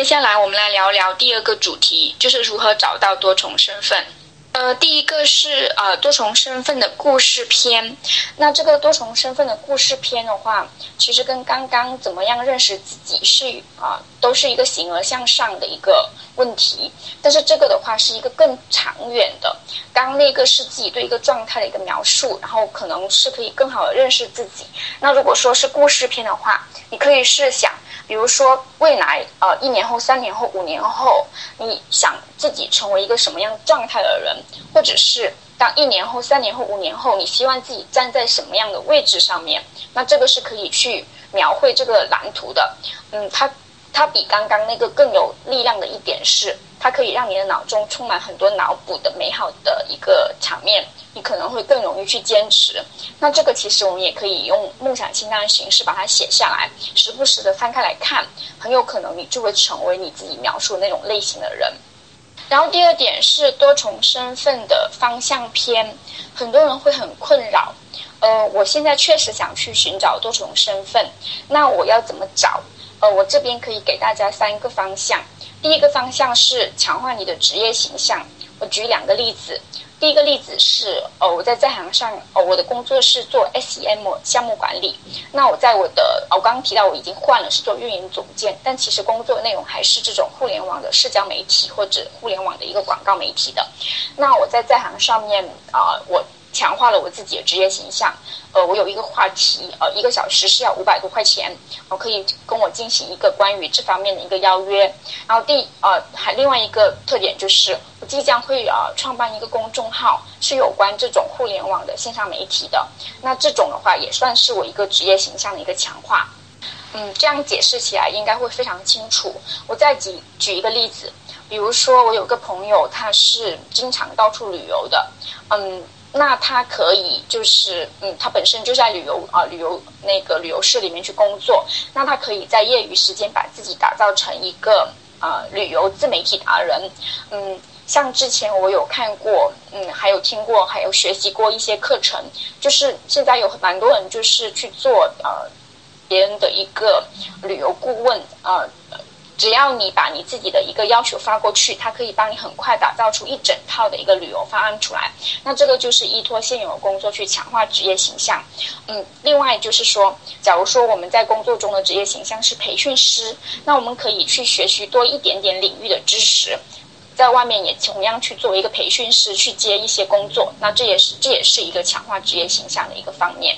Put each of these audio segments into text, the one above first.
接下来我们来聊聊第二个主题，就是如何找到多重身份。呃，第一个是呃多重身份的故事篇。那这个多重身份的故事篇的话，其实跟刚刚怎么样认识自己是啊，都是一个形而向上的一个问题。但是这个的话是一个更长远的。刚那个是自己对一个状态的一个描述，然后可能是可以更好的认识自己。那如果说是故事篇的话，你可以试想。比如说，未来呃一年后、三年后、五年后，你想自己成为一个什么样状态的人，或者是当一年后、三年后、五年后，你希望自己站在什么样的位置上面？那这个是可以去描绘这个蓝图的。嗯，它它比刚刚那个更有力量的一点是，它可以让你的脑中充满很多脑补的美好的一个场面。你可能会更容易去坚持。那这个其实我们也可以用梦想清单的形式把它写下来，时不时的翻开来看，很有可能你就会成为你自己描述的那种类型的人。然后第二点是多重身份的方向篇，很多人会很困扰。呃，我现在确实想去寻找多重身份，那我要怎么找？呃，我这边可以给大家三个方向。第一个方向是强化你的职业形象。我举两个例子。第一个例子是，哦，我在在行上，哦，我的工作是做 SEM 项目管理。那我在我的，我刚刚提到我已经换了，是做运营总监，但其实工作内容还是这种互联网的社交媒体或者互联网的一个广告媒体的。那我在在行上面，啊，我。强化了我自己的职业形象，呃，我有一个话题，呃，一个小时是要五百多块钱，我可以跟我进行一个关于这方面的一个邀约。然后第呃还另外一个特点就是，我即将会呃创办一个公众号，是有关这种互联网的线上媒体的。那这种的话也算是我一个职业形象的一个强化。嗯，这样解释起来应该会非常清楚。我再举举一个例子，比如说我有个朋友，他是经常到处旅游的，嗯。那他可以就是，嗯，他本身就在旅游啊，旅游那个旅游室里面去工作。那他可以在业余时间把自己打造成一个呃旅游自媒体达人。嗯，像之前我有看过，嗯，还有听过，还有学习过一些课程，就是现在有蛮多人就是去做呃别人的一个旅游顾问啊。只要你把你自己的一个要求发过去，它可以帮你很快打造出一整套的一个旅游方案出来。那这个就是依托现有的工作去强化职业形象。嗯，另外就是说，假如说我们在工作中的职业形象是培训师，那我们可以去学习多一点点领域的知识，在外面也同样去作为一个培训师去接一些工作。那这也是这也是一个强化职业形象的一个方面。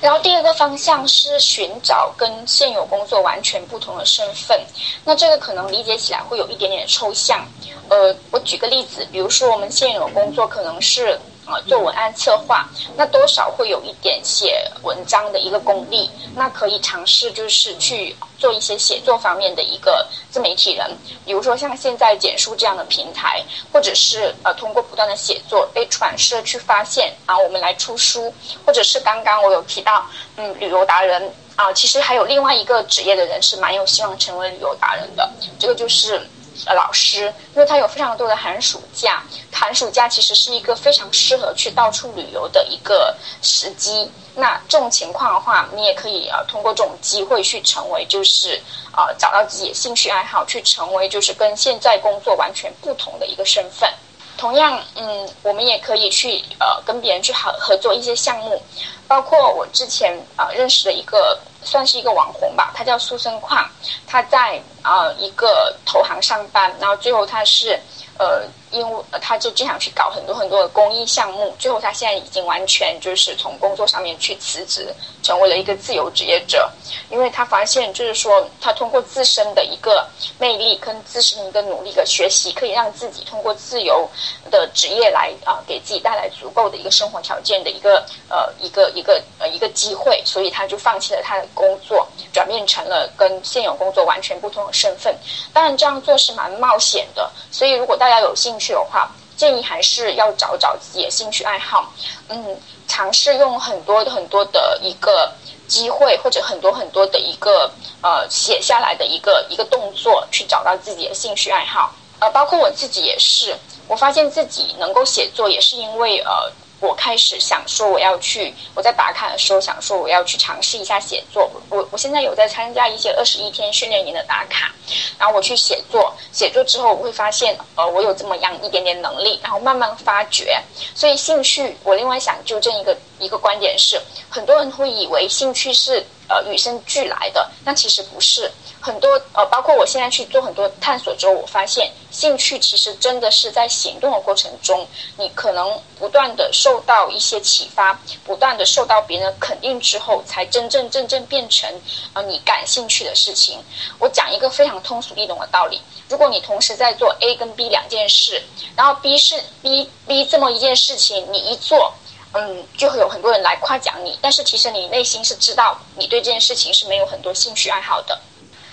然后第二个方向是寻找跟现有工作完全不同的身份，那这个可能理解起来会有一点点抽象。呃，我举个例子，比如说我们现有工作可能是。啊，做文案策划，那多少会有一点写文章的一个功力，那可以尝试就是去做一些写作方面的一个自媒体人，比如说像现在简书这样的平台，或者是呃通过不断的写作被出版社去发现啊，我们来出书，或者是刚刚我有提到，嗯，旅游达人啊，其实还有另外一个职业的人是蛮有希望成为旅游达人的，这个就是。呃，老师，因为他有非常多的寒暑假，寒暑假其实是一个非常适合去到处旅游的一个时机。那这种情况的话，你也可以呃通过这种机会去成为，就是呃找到自己的兴趣爱好，去成为就是跟现在工作完全不同的一个身份。同样，嗯，我们也可以去呃跟别人去合合作一些项目，包括我之前啊认识的一个。算是一个网红吧，他叫苏生矿，他在啊一个投行上班，然后最后他是呃。因为他就经常去搞很多很多的公益项目，最后他现在已经完全就是从工作上面去辞职，成为了一个自由职业者。因为他发现，就是说他通过自身的一个魅力跟自身的一个努力和学习，可以让自己通过自由的职业来啊，给自己带来足够的一个生活条件的一个呃一个一个呃一个机会，所以他就放弃了他的工作，转变成了跟现有工作完全不同的身份。当然，这样做是蛮冒险的，所以如果大家有兴趣的话，建议还是要找找自己的兴趣爱好，嗯，尝试用很多很多的一个机会，或者很多很多的一个呃写下来的一个一个动作，去找到自己的兴趣爱好。呃，包括我自己也是，我发现自己能够写作，也是因为呃。我开始想说，我要去我在打卡的时候想说，我要去尝试一下写作。我我现在有在参加一些二十一天训练营的打卡，然后我去写作。写作之后，我会发现，呃，我有这么样一点点能力，然后慢慢发掘。所以兴趣，我另外想纠正一个一个观点是，很多人会以为兴趣是呃与生俱来的，那其实不是。很多呃，包括我现在去做很多探索之后，我发现兴趣其实真的是在行动的过程中，你可能不断的受到一些启发，不断的受到别人的肯定之后，才真正真正变成呃你感兴趣的事情。我讲一个非常通俗易懂的道理：如果你同时在做 A 跟 B 两件事，然后 B 是 B B 这么一件事情，你一做，嗯，就会有很多人来夸奖你，但是其实你内心是知道你对这件事情是没有很多兴趣爱好的。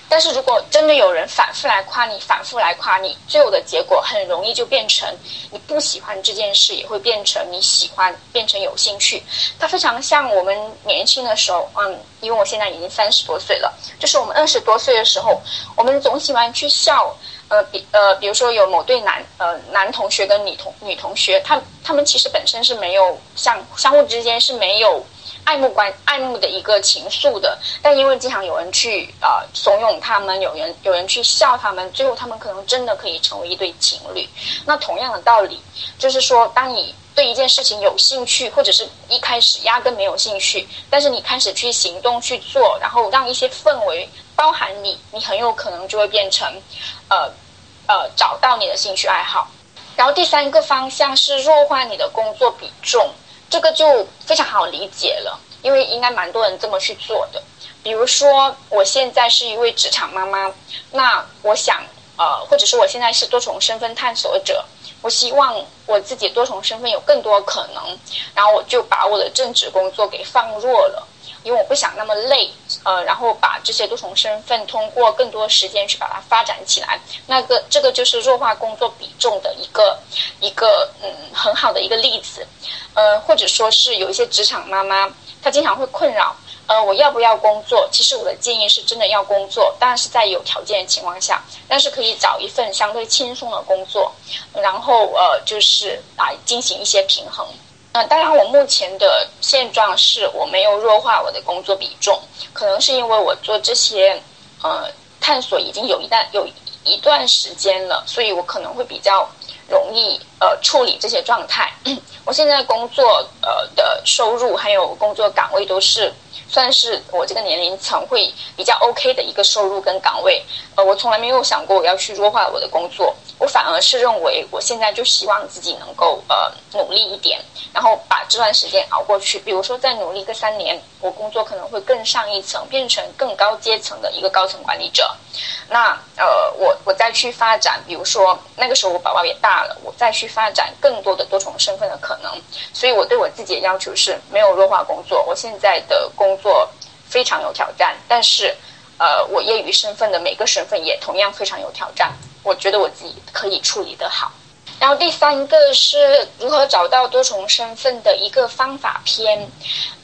但是如果真的有人反复来夸你，反复来夸你，最后的结果很容易就变成你不喜欢这件事，也会变成你喜欢，变成有兴趣。它非常像我们年轻的时候，嗯，因为我现在已经三十多岁了，就是我们二十多岁的时候，我们总喜欢去笑，呃，比呃，比如说有某对男呃男同学跟女同女同学，他他们其实本身是没有相相互之间是没有。爱慕关爱慕的一个情愫的，但因为经常有人去啊怂恿他们，有人有人去笑他们，最后他们可能真的可以成为一对情侣。那同样的道理，就是说，当你对一件事情有兴趣，或者是一开始压根没有兴趣，但是你开始去行动去做，然后让一些氛围包含你，你很有可能就会变成，呃呃，找到你的兴趣爱好。然后第三个方向是弱化你的工作比重。这个就非常好理解了，因为应该蛮多人这么去做的。比如说，我现在是一位职场妈妈，那我想，呃，或者是我现在是多重身份探索者，我希望我自己多重身份有更多可能，然后我就把我的正职工作给放弱了。因为我不想那么累，呃，然后把这些多重身份通过更多时间去把它发展起来，那个这个就是弱化工作比重的一个一个嗯很好的一个例子，呃，或者说是有一些职场妈妈，她经常会困扰，呃，我要不要工作？其实我的建议是真的要工作，当然是在有条件的情况下，但是可以找一份相对轻松的工作，然后呃就是来进行一些平衡。嗯，当然，我目前的现状是我没有弱化我的工作比重，可能是因为我做这些呃探索已经有一段有一段时间了，所以我可能会比较容易呃处理这些状态。我现在工作呃的收入还有工作岗位都是。算是我这个年龄层会比较 OK 的一个收入跟岗位，呃，我从来没有想过我要去弱化我的工作，我反而是认为我现在就希望自己能够呃努力一点，然后把这段时间熬过去。比如说再努力个三年，我工作可能会更上一层，变成更高阶层的一个高层管理者。那呃，我我再去发展，比如说那个时候我宝宝也大了，我再去发展更多的多重身份的可能。所以我对我自己的要求是没有弱化工作，我现在的工。作非常有挑战，但是，呃，我业余身份的每个身份也同样非常有挑战。我觉得我自己可以处理得好。然后第三个是如何找到多重身份的一个方法篇，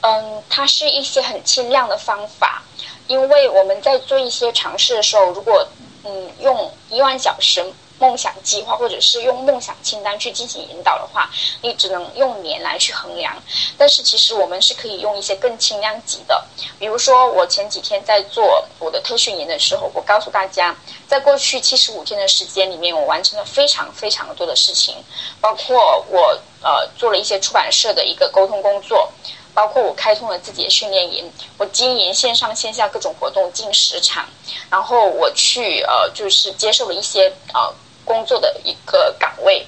嗯，它是一些很轻量的方法，因为我们在做一些尝试的时候，如果嗯用一万小时。梦想计划，或者是用梦想清单去进行引导的话，你只能用年来去衡量。但是其实我们是可以用一些更轻量级的，比如说我前几天在做我的特训营的时候，我告诉大家，在过去七十五天的时间里面，我完成了非常非常多的事情，包括我呃做了一些出版社的一个沟通工作，包括我开通了自己的训练营，我经营线上线下各种活动近十场，然后我去呃就是接受了一些呃。工作的一个岗位，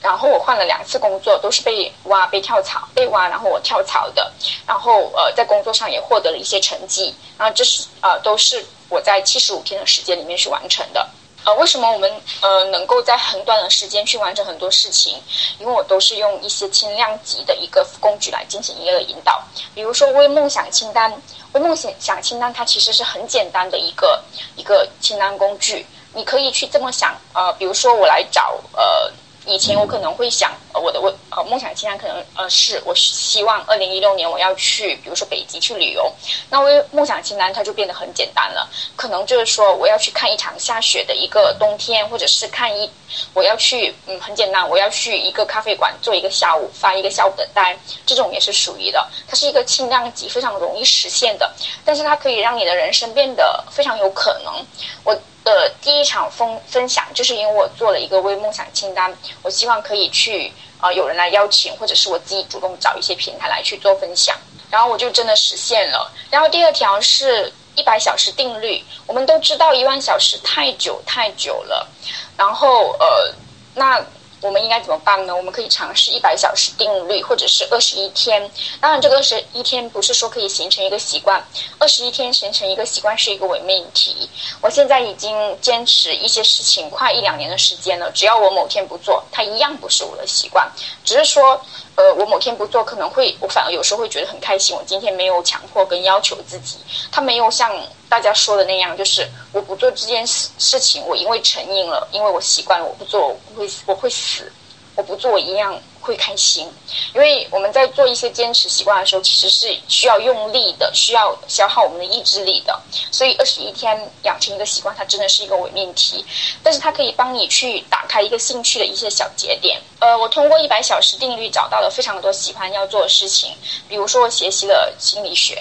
然后我换了两次工作，都是被挖、被跳槽、被挖，然后我跳槽的。然后呃，在工作上也获得了一些成绩。然后这是呃，都是我在七十五天的时间里面去完成的。呃，为什么我们呃能够在很短的时间去完成很多事情？因为我都是用一些轻量级的一个工具来进行一个引导。比如说微梦想清单，微梦想想清单它其实是很简单的一个一个清单工具，你可以去这么想，呃，比如说我来找呃。以前我可能会想，呃我的我呃梦想清单可能呃是我希望二零一六年我要去，比如说北极去旅游，那我梦想清单它就变得很简单了，可能就是说我要去看一场下雪的一个冬天，或者是看一我要去嗯很简单，我要去一个咖啡馆做一个下午发一个下午的单，这种也是属于的，它是一个轻量级，非常容易实现的，但是它可以让你的人生变得非常有可能。我。的第一场分分享，就是因为我做了一个微梦想清单，我希望可以去啊有人来邀请，或者是我自己主动找一些平台来去做分享，然后我就真的实现了。然后第二条是一百小时定律，我们都知道一万小时太久太久了，然后呃那。我们应该怎么办呢？我们可以尝试一百小时定律，或者是二十一天。当然，这个二十一天不是说可以形成一个习惯，二十一天形成一个习惯是一个伪命题。我现在已经坚持一些事情快一两年的时间了，只要我某天不做，它一样不是我的习惯。只是说，呃，我某天不做，可能会我反而有时候会觉得很开心。我今天没有强迫跟要求自己，他没有像。大家说的那样，就是我不做这件事事情，我因为成瘾了，因为我习惯了，我不做我会我会死，我不做我一样会开心。因为我们在做一些坚持习惯的时候，其实是需要用力的，需要消耗我们的意志力的。所以二十一天养成一个习惯，它真的是一个伪命题，但是它可以帮你去打开一个兴趣的一些小节点。呃，我通过一百小时定律找到了非常多喜欢要做的事情，比如说我学习了心理学。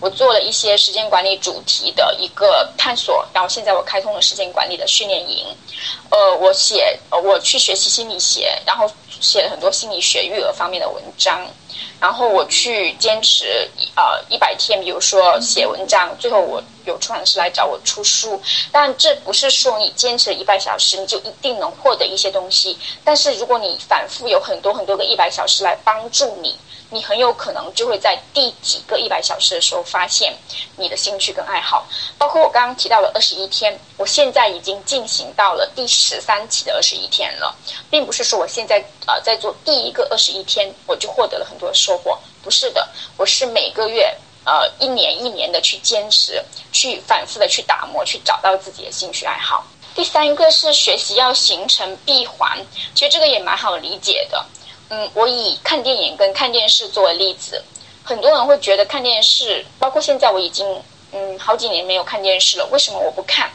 我做了一些时间管理主题的一个探索，然后现在我开通了时间管理的训练营。呃，我写，我去学习心理学，然后写了很多心理学育儿方面的文章。然后我去坚持呃一百天，比如说写文章，最后我有出版社来找我出书。但这不是说你坚持一百小时你就一定能获得一些东西。但是如果你反复有很多很多个一百小时来帮助你。你很有可能就会在第几个一百小时的时候发现你的兴趣跟爱好，包括我刚刚提到的二十一天，我现在已经进行到了第十三期的二十一天了，并不是说我现在呃在做第一个二十一天我就获得了很多收获，不是的，我是每个月呃一年一年的去坚持，去反复的去打磨，去找到自己的兴趣爱好。第三个是学习要形成闭环，其实这个也蛮好理解的。嗯，我以看电影跟看电视作为例子，很多人会觉得看电视，包括现在我已经嗯好几年没有看电视了，为什么我不看？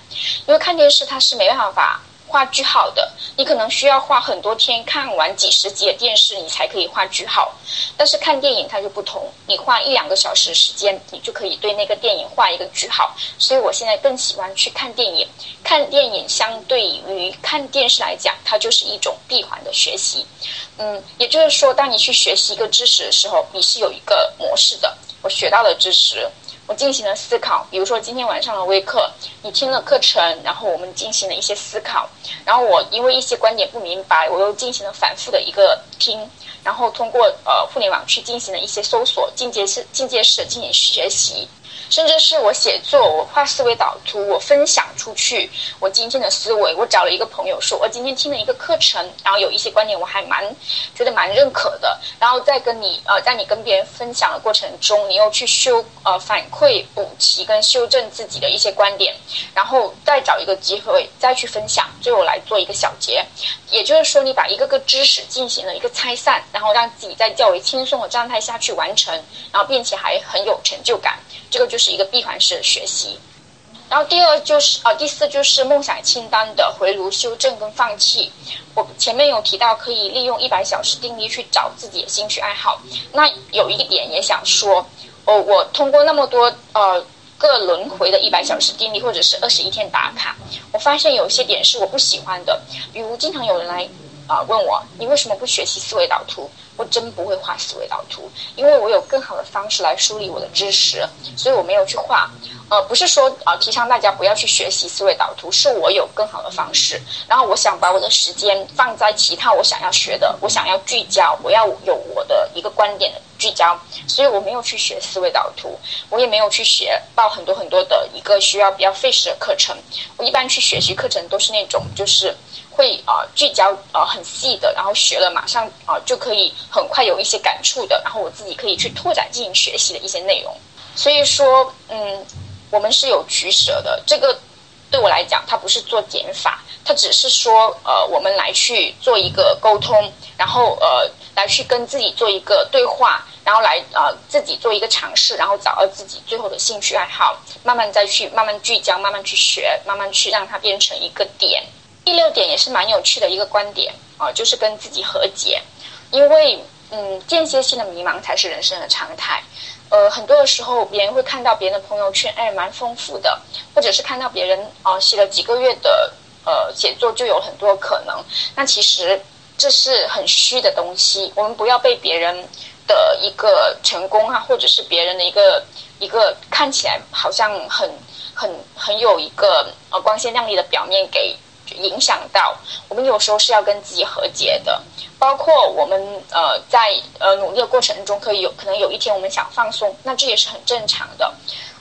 因为看电视它是没办法。画句号的，你可能需要花很多天看完几十集的电视，你才可以画句号。但是看电影它就不同，你花一两个小时时间，你就可以对那个电影画一个句号。所以我现在更喜欢去看电影。看电影相对于看电视来讲，它就是一种闭环的学习。嗯，也就是说，当你去学习一个知识的时候，你是有一个模式的。我学到的知识。我进行了思考，比如说今天晚上的微课，你听了课程，然后我们进行了一些思考，然后我因为一些观点不明白，我又进行了反复的一个听，然后通过呃互联网去进行了一些搜索，进阶式进阶式进行学习。甚至是我写作，我画思维导图，我分享出去我今天的思维。我找了一个朋友说，我今天听了一个课程，然后有一些观点我还蛮觉得蛮认可的。然后再跟你呃，在你跟别人分享的过程中，你又去修呃反馈补齐跟修正自己的一些观点，然后再找一个机会再去分享，最后来做一个小结。也就是说，你把一个个知识进行了一个拆散，然后让自己在较为轻松的状态下去完成，然后并且还很有成就感。这个就是是一个闭环式的学习，然后第二就是啊，第四就是梦想清单的回炉修正跟放弃。我前面有提到可以利用一百小时定律去找自己的兴趣爱好。那有一点也想说，哦，我通过那么多呃个轮回的一百小时定律，或者是二十一天打卡，我发现有些点是我不喜欢的，比如经常有人来啊问我，你为什么不学习思维导图？我真不会画思维导图，因为我有更好的方式来梳理我的知识，所以我没有去画。呃，不是说啊提倡大家不要去学习思维导图，是我有更好的方式。然后我想把我的时间放在其他我想要学的，我想要聚焦，我要有我的一个观点的聚焦，所以我没有去学思维导图，我也没有去学报很多很多的一个需要比较费时的课程。我一般去学习课程都是那种就是。会啊聚焦啊很细的，然后学了马上啊就可以很快有一些感触的，然后我自己可以去拓展进行学习的一些内容。所以说，嗯，我们是有取舍的。这个对我来讲，它不是做减法，它只是说，呃，我们来去做一个沟通，然后呃，来去跟自己做一个对话，然后来呃自己做一个尝试，然后找到自己最后的兴趣爱好，慢慢再去慢慢聚焦，慢慢去学，慢慢去让它变成一个点。第六点也是蛮有趣的一个观点啊，就是跟自己和解，因为嗯，间歇性的迷茫才是人生的常态。呃，很多的时候，别人会看到别人的朋友圈，哎，蛮丰富的，或者是看到别人啊写了几个月的呃写作就有很多可能。那其实这是很虚的东西，我们不要被别人的一个成功啊，或者是别人的一个一个看起来好像很很很有一个呃光鲜亮丽的表面给影响到。我们有时候是要跟自己和解的。包括我们呃在呃努力的过程中，可以有可能有一天我们想放松，那这也是很正常的。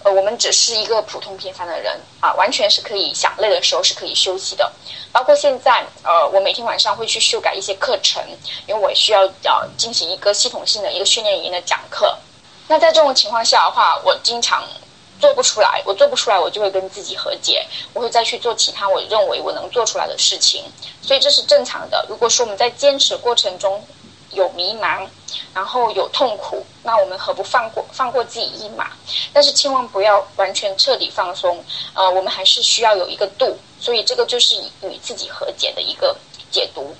呃，我们只是一个普通平凡的人啊，完全是可以想累的时候是可以休息的。包括现在呃，我每天晚上会去修改一些课程，因为我需要呃进行一个系统性的一个训练营的讲课。那在这种情况下的话，我经常做不出来，我做不出来，我就会跟自己和解，我会再去做其他我认为我能做出来的事情。所以这是正常的。如果说我们在坚持过程中有迷茫，然后有痛苦，那我们何不放过放过自己一马？但是千万不要完全彻底放松。呃，我们还是需要有一个度。所以这个就是与自己和解的一个解读。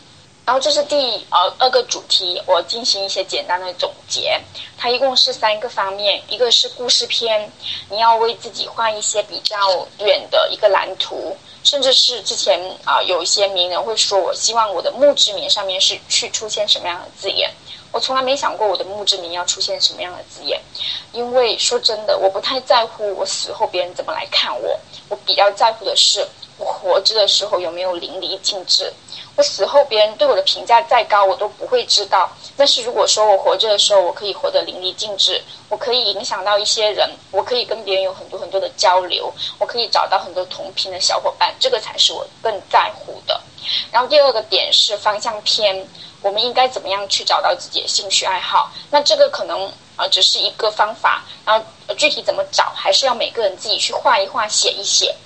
然后这是第呃二个主题，我进行一些简单的总结。它一共是三个方面，一个是故事篇，你要为自己画一些比较远的一个蓝图。甚至是之前啊，有一些名人会说，我希望我的墓志铭上面是去出现什么样的字眼。我从来没想过我的墓志铭要出现什么样的字眼，因为说真的，我不太在乎我死后别人怎么来看我，我比较在乎的是我活着的时候有没有淋漓尽致。我死后别人对我的评价再高，我都不会知道。但是如果说我活着的时候，我可以活得淋漓尽致，我可以影响到一些人，我可以跟别人有很多很多的交流，我可以找到很多同频的小伙伴，这个才是我更在乎的。然后第二个点是方向偏，我们应该怎么样去找到自己的兴趣爱好？那这个可能啊只是一个方法，然后具体怎么找，还是要每个人自己去画一画、写一写。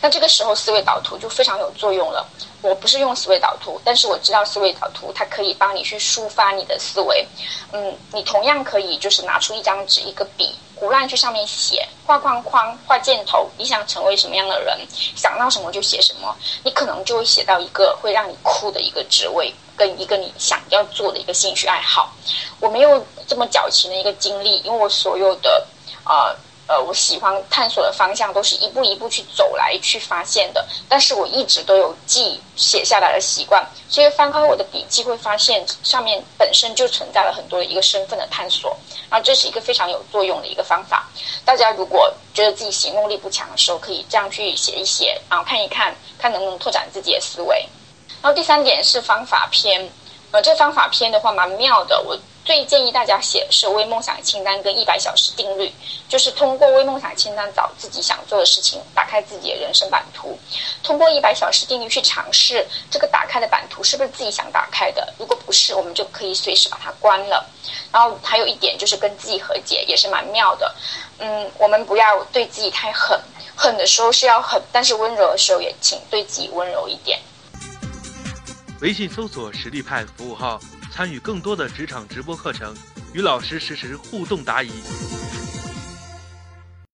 那这个时候思维导图就非常有作用了。我不是用思维导图，但是我知道思维导图它可以帮你去抒发你的思维。嗯，你同样可以就是拿出一张纸、一个笔，胡乱去上面写，画框框、画箭头。你想成为什么样的人，想到什么就写什么，你可能就会写到一个会让你哭的一个职位，跟一个你想要做的一个兴趣爱好。我没有这么矫情的一个经历，因为我所有的啊。呃，我喜欢探索的方向都是一步一步去走来去发现的，但是我一直都有记写下来的习惯，所以翻开我的笔记会发现上面本身就存在了很多的一个身份的探索，然后这是一个非常有作用的一个方法。大家如果觉得自己行动力不强的时候，可以这样去写一写，然后看一看，看能不能拓展自己的思维。然后第三点是方法篇，呃，这方法篇的话蛮妙的，我。最建议大家写是微梦想清单跟一百小时定律，就是通过微梦想清单找自己想做的事情，打开自己的人生版图；通过一百小时定律去尝试这个打开的版图是不是自己想打开的。如果不是，我们就可以随时把它关了。然后还有一点就是跟自己和解，也是蛮妙的。嗯，我们不要对自己太狠，狠的时候是要狠，但是温柔的时候也请对自己温柔一点。微信搜索实力派服务号。参与更多的职场直播课程，与老师实时互动答疑。